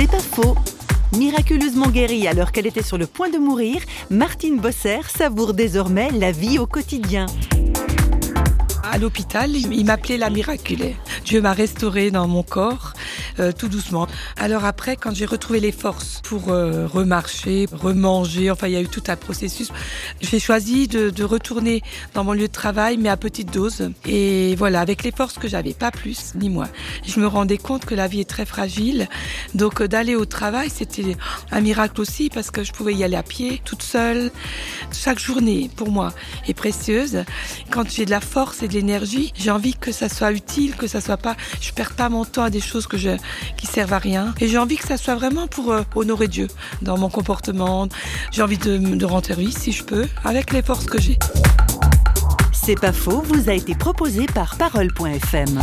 C'est pas faux. Miraculeusement guérie alors qu'elle était sur le point de mourir, Martine Bosser savoure désormais la vie au quotidien. À l'hôpital, il m'appelait la miraculée. Dieu m'a restauré dans mon corps euh, tout doucement. Alors après, quand j'ai retrouvé les forces pour euh, remarcher, remanger, enfin il y a eu tout un processus, j'ai choisi de, de, retourner dans mon lieu de travail, mais à petite dose. Et voilà, avec les forces que j'avais, pas plus ni moins. Je me rendais compte que la vie est très fragile, donc euh, d'aller au travail, c'était un miracle aussi parce que je pouvais y aller à pied, toute seule. Chaque journée, pour moi, est précieuse. Quand j'ai de la force et de l'énergie, j'ai envie que ça soit utile, que ça soit pas, je perds pas mon temps à des choses que je, qui servent à rien. Et j'ai envie que ça soit vraiment pour euh, honorer Dieu dans mon comportement. J'ai envie de, de rendre service si je peux, avec les forces que j'ai. C'est pas faux, vous a été proposé par parole.fm.